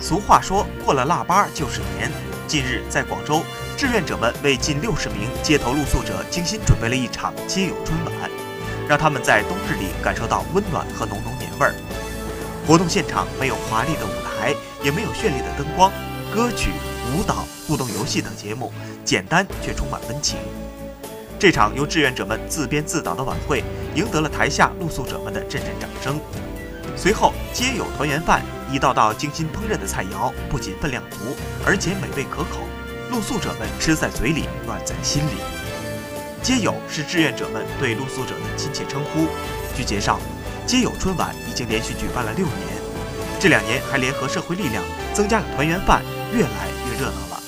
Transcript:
俗话说过了腊八就是年。近日，在广州，志愿者们为近六十名街头露宿者精心准备了一场街友春晚，让他们在冬日里感受到温暖和浓浓年味儿。活动现场没有华丽的舞台，也没有绚丽的灯光，歌曲、舞蹈、互动游戏等节目简单却充满温情。这场由志愿者们自编自导的晚会，赢得了台下露宿者们的阵阵掌声。随后，街友团圆饭，一道道精心烹饪的菜肴，不仅分量足，而且美味可口。露宿者们吃在嘴里，暖在心里。街友是志愿者们对露宿者的亲切称呼。据介绍，街友春晚已经连续举办了六年，这两年还联合社会力量，增加了团圆饭，越来越热闹了。